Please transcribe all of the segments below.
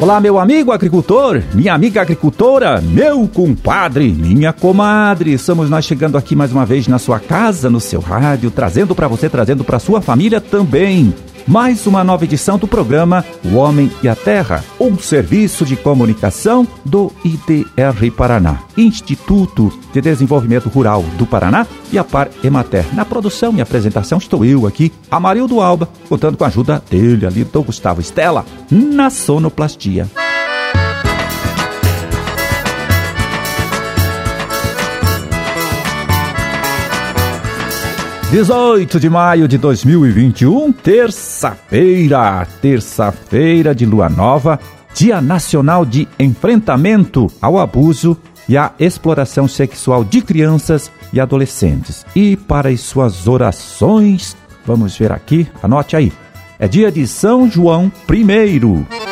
Olá, meu amigo agricultor, minha amiga agricultora, meu compadre, minha comadre. Estamos nós chegando aqui mais uma vez na sua casa, no seu rádio, trazendo para você, trazendo para sua família também mais uma nova edição do programa O Homem e a Terra, um serviço de comunicação do IDR Paraná, Instituto de Desenvolvimento Rural do Paraná e a Par Emater. Na produção e apresentação estou eu aqui, Amarildo Alba, contando com a ajuda dele ali, do Gustavo Estela, na sonoplastia. 18 de maio de 2021, terça-feira, terça-feira de lua nova, Dia Nacional de Enfrentamento ao Abuso e à Exploração Sexual de Crianças e Adolescentes. E para as suas orações, vamos ver aqui, anote aí. É dia de São João I.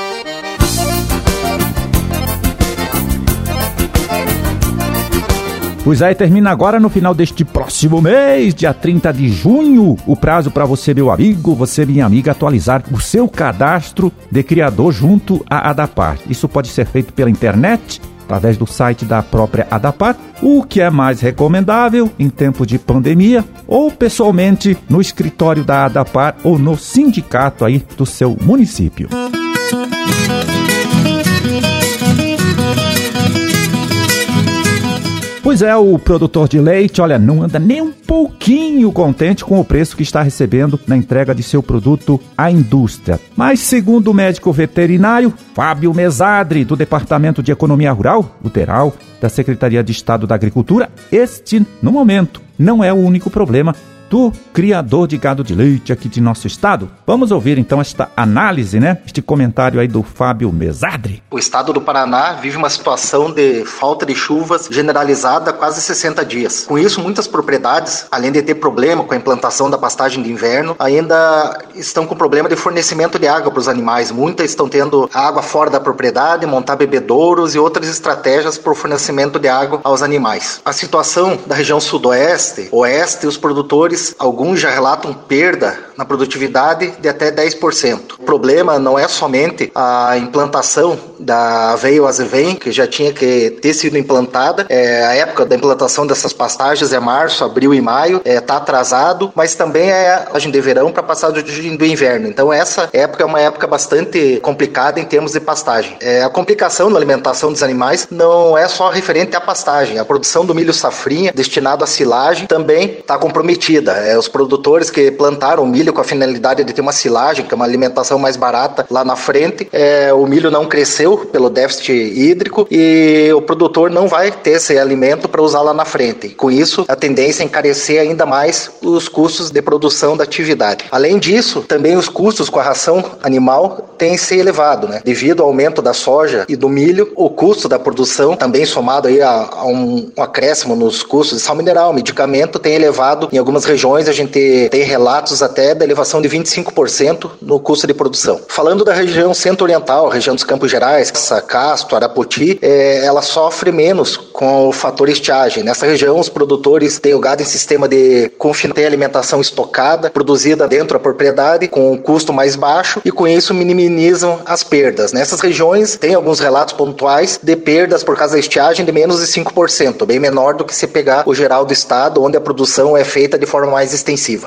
Pois aí termina agora no final deste próximo mês, dia 30 de junho, o prazo para você, meu amigo, você, minha amiga, atualizar o seu cadastro de criador junto à Adapar. Isso pode ser feito pela internet, através do site da própria Adapar, o que é mais recomendável em tempo de pandemia, ou pessoalmente no escritório da Adapar ou no sindicato aí do seu município. Pois é, o produtor de leite, olha, não anda nem um pouquinho contente com o preço que está recebendo na entrega de seu produto à indústria. Mas, segundo o médico veterinário Fábio Mesadri, do Departamento de Economia Rural, Luteral, da Secretaria de Estado da Agricultura, este, no momento, não é o único problema do criador de gado de leite aqui de nosso estado. Vamos ouvir então esta análise, né? Este comentário aí do Fábio Mesadri. O estado do Paraná vive uma situação de falta de chuvas generalizada há quase 60 dias. Com isso, muitas propriedades, além de ter problema com a implantação da pastagem de inverno, ainda estão com problema de fornecimento de água para os animais. Muitas estão tendo água fora da propriedade, montar bebedouros e outras estratégias para o fornecimento de água aos animais. A situação da região sudoeste, oeste, os produtores alguns já relatam perda na produtividade de até 10%. O problema não é somente a implantação da aveia azevém, que já tinha que ter sido implantada. É, a época da implantação dessas pastagens é março, abril e maio, está é, tá atrasado, mas também é a passagem de verão para passagem do inverno. Então essa época é uma época bastante complicada em termos de pastagem. É, a complicação na alimentação dos animais não é só referente à pastagem. A produção do milho safrinha destinado à silagem também está comprometida É, os produtores que plantaram milho com a finalidade de ter uma silagem, que é uma alimentação mais barata lá na frente, é, o milho não cresceu pelo déficit hídrico e o produtor não vai ter esse alimento para usar lá na frente. Com isso, a tendência é encarecer ainda mais os custos de produção da atividade. Além disso, também os custos com a ração animal têm se elevado, né? Devido ao aumento da soja e do milho, o custo da produção, também somado aí a, a um, um acréscimo nos custos de sal mineral, medicamento, tem elevado em algumas regiões regiões a gente tem relatos até da elevação de 25% no custo de produção. Falando da região centro-oriental, região dos Campos Gerais, Casto, Arapoti, é, ela sofre menos com o fator estiagem. Nessa região, os produtores têm o gado em sistema de confinamento, alimentação estocada, produzida dentro da propriedade, com um custo mais baixo, e com isso minimizam as perdas. Nessas regiões, tem alguns relatos pontuais de perdas por causa da estiagem de menos de 5%, bem menor do que se pegar o geral do estado, onde a produção é feita de forma forma mais extensiva.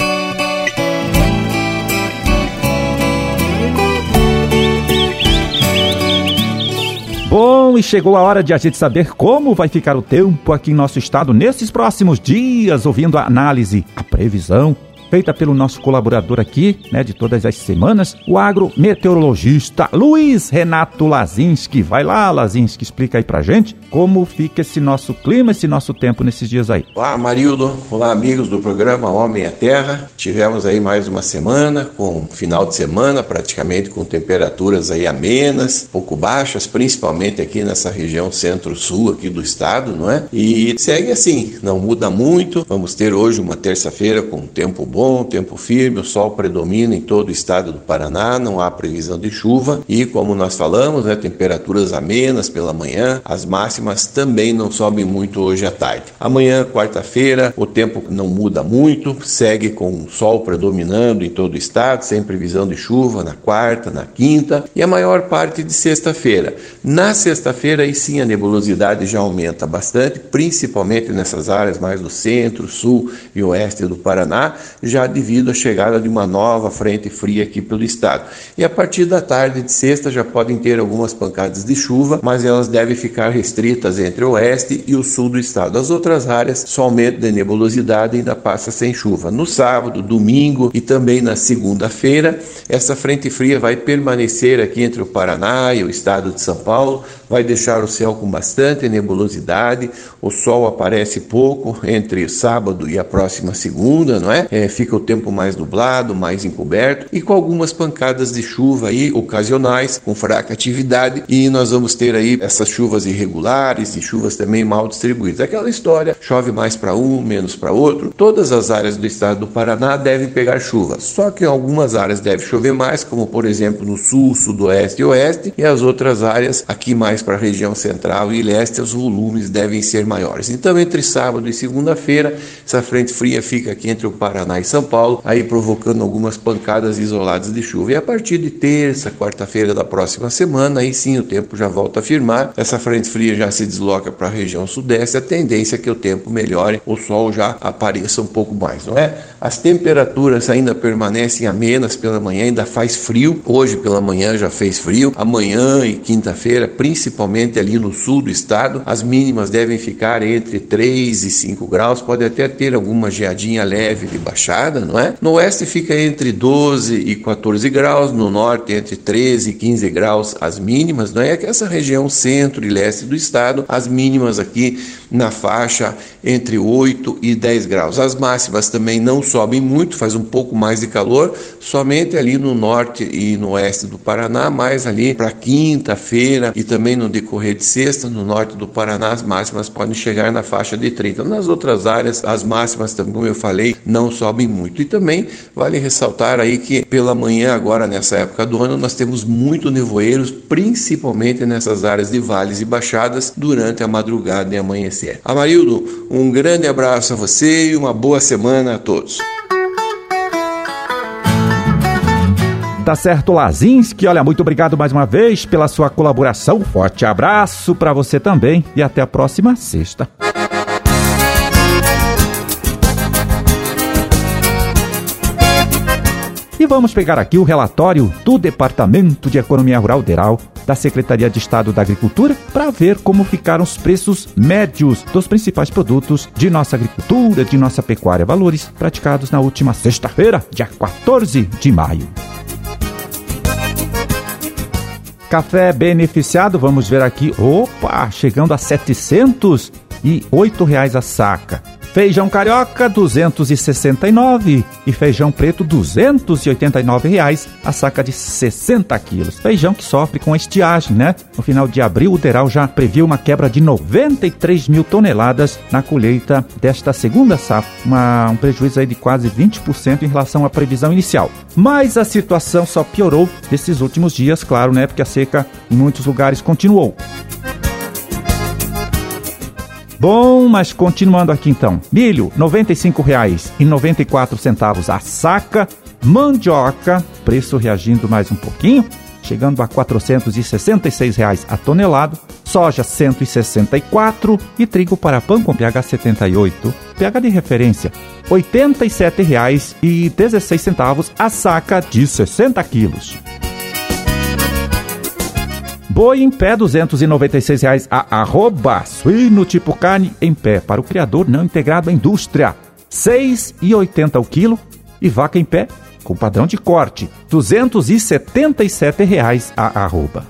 Bom, e chegou a hora de a gente saber como vai ficar o tempo aqui em nosso estado nesses próximos dias, ouvindo a análise, a previsão feita pelo nosso colaborador aqui, né, de todas as semanas, o agrometeorologista Luiz Renato Lazinski. Vai lá, Lazinski, explica aí pra gente como fica esse nosso clima, esse nosso tempo nesses dias aí. Olá, Marildo. Olá, amigos do programa Homem à Terra. Tivemos aí mais uma semana, com final de semana, praticamente com temperaturas aí amenas, pouco baixas, principalmente aqui nessa região centro-sul aqui do estado, não é? E segue assim, não muda muito. Vamos ter hoje uma terça-feira com tempo bom bom, tempo firme, o sol predomina em todo o estado do Paraná, não há previsão de chuva e, como nós falamos, né, temperaturas amenas pela manhã, as máximas também não sobem muito hoje à tarde. Amanhã, quarta-feira, o tempo não muda muito, segue com o sol predominando em todo o estado, sem previsão de chuva na quarta, na quinta e a maior parte de sexta-feira. Na sexta-feira, aí sim a nebulosidade já aumenta bastante, principalmente nessas áreas mais do centro, sul e oeste do Paraná, já devido à chegada de uma nova frente fria aqui pelo estado. E a partir da tarde de sexta já podem ter algumas pancadas de chuva, mas elas devem ficar restritas entre o oeste e o sul do estado. As outras áreas, só aumento de nebulosidade ainda passa sem chuva. No sábado, domingo e também na segunda-feira, essa frente fria vai permanecer aqui entre o Paraná e o estado de São Paulo, vai deixar o céu com bastante nebulosidade, o sol aparece pouco entre sábado e a próxima segunda, não é? é? Fica o tempo mais nublado, mais encoberto e com algumas pancadas de chuva aí ocasionais, com fraca atividade e nós vamos ter aí essas chuvas irregulares e chuvas também mal distribuídas. Aquela história, chove mais para um, menos para outro. Todas as áreas do estado do Paraná devem pegar chuva, só que em algumas áreas deve chover mais, como por exemplo no sul, sudoeste e oeste, e as outras áreas aqui mais mais para a região central e leste, os volumes devem ser maiores. Então, entre sábado e segunda-feira, essa frente fria fica aqui entre o Paraná e São Paulo, aí provocando algumas pancadas isoladas de chuva. E a partir de terça, quarta-feira da próxima semana, aí sim o tempo já volta a firmar. Essa frente fria já se desloca para a região sudeste. A tendência é que o tempo melhore, o sol já apareça um pouco mais, não é? As temperaturas ainda permanecem amenas pela manhã, ainda faz frio. Hoje pela manhã já fez frio. Amanhã e quinta-feira, principalmente principalmente ali no sul do estado, as mínimas devem ficar entre 3 e 5 graus, pode até ter alguma geadinha leve de baixada, não é? No oeste fica entre 12 e 14 graus, no norte entre 13 e 15 graus as mínimas, não é? Que essa região centro e leste do estado, as mínimas aqui na faixa entre 8 e 10 graus. As máximas também não sobem muito, faz um pouco mais de calor, somente ali no norte e no oeste do Paraná, mais ali para quinta-feira e também no decorrer de sexta, no norte do Paraná, as máximas podem chegar na faixa de 30. Nas outras áreas, as máximas, como eu falei, não sobem muito. E também vale ressaltar aí que pela manhã, agora nessa época do ano, nós temos muito nevoeiros, principalmente nessas áreas de vales e baixadas, durante a madrugada e amanhecer. Amarildo, um grande abraço a você e uma boa semana a todos. Tá certo, Lazinski. Olha, muito obrigado mais uma vez pela sua colaboração. Forte abraço para você também e até a próxima sexta. E vamos pegar aqui o relatório do Departamento de Economia Rural Deral da Secretaria de Estado da Agricultura para ver como ficaram os preços médios dos principais produtos de nossa agricultura, de nossa pecuária, valores praticados na última sexta-feira, dia 14 de maio. Café beneficiado, vamos ver aqui. Opa, chegando a 708 reais a saca. Feijão carioca 269 e feijão preto 289 reais a saca de 60 quilos. Feijão que sofre com estiagem, né? No final de abril, o Deral já previu uma quebra de 93 mil toneladas na colheita desta segunda safra, uma, um prejuízo aí de quase 20% em relação à previsão inicial. Mas a situação só piorou nesses últimos dias, claro, né? Porque a seca em muitos lugares continuou. Bom, mas continuando aqui então. Milho, R$ 95,94 a saca. Mandioca, preço reagindo mais um pouquinho, chegando a 466 reais a tonelada. Soja, 164 e trigo para pão com pH 78. pH de referência, R$ 87,16 a saca de 60 quilos. Boi em pé, 296 reais a arroba. Suíno tipo carne em pé para o criador não integrado à indústria. R$ 6,80 o quilo. E vaca em pé, com padrão de corte, 277 reais a arroba.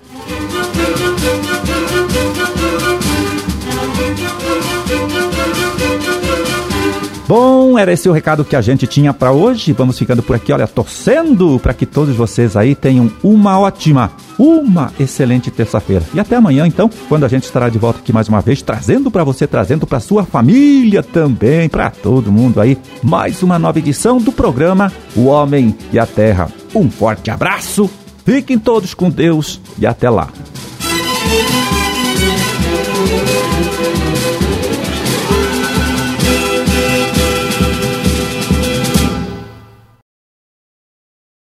Bom, era esse o recado que a gente tinha para hoje. Vamos ficando por aqui, olha, torcendo para que todos vocês aí tenham uma ótima, uma excelente terça-feira. E até amanhã, então, quando a gente estará de volta aqui mais uma vez, trazendo para você, trazendo para sua família também, para todo mundo aí, mais uma nova edição do programa O Homem e a Terra. Um forte abraço, fiquem todos com Deus e até lá.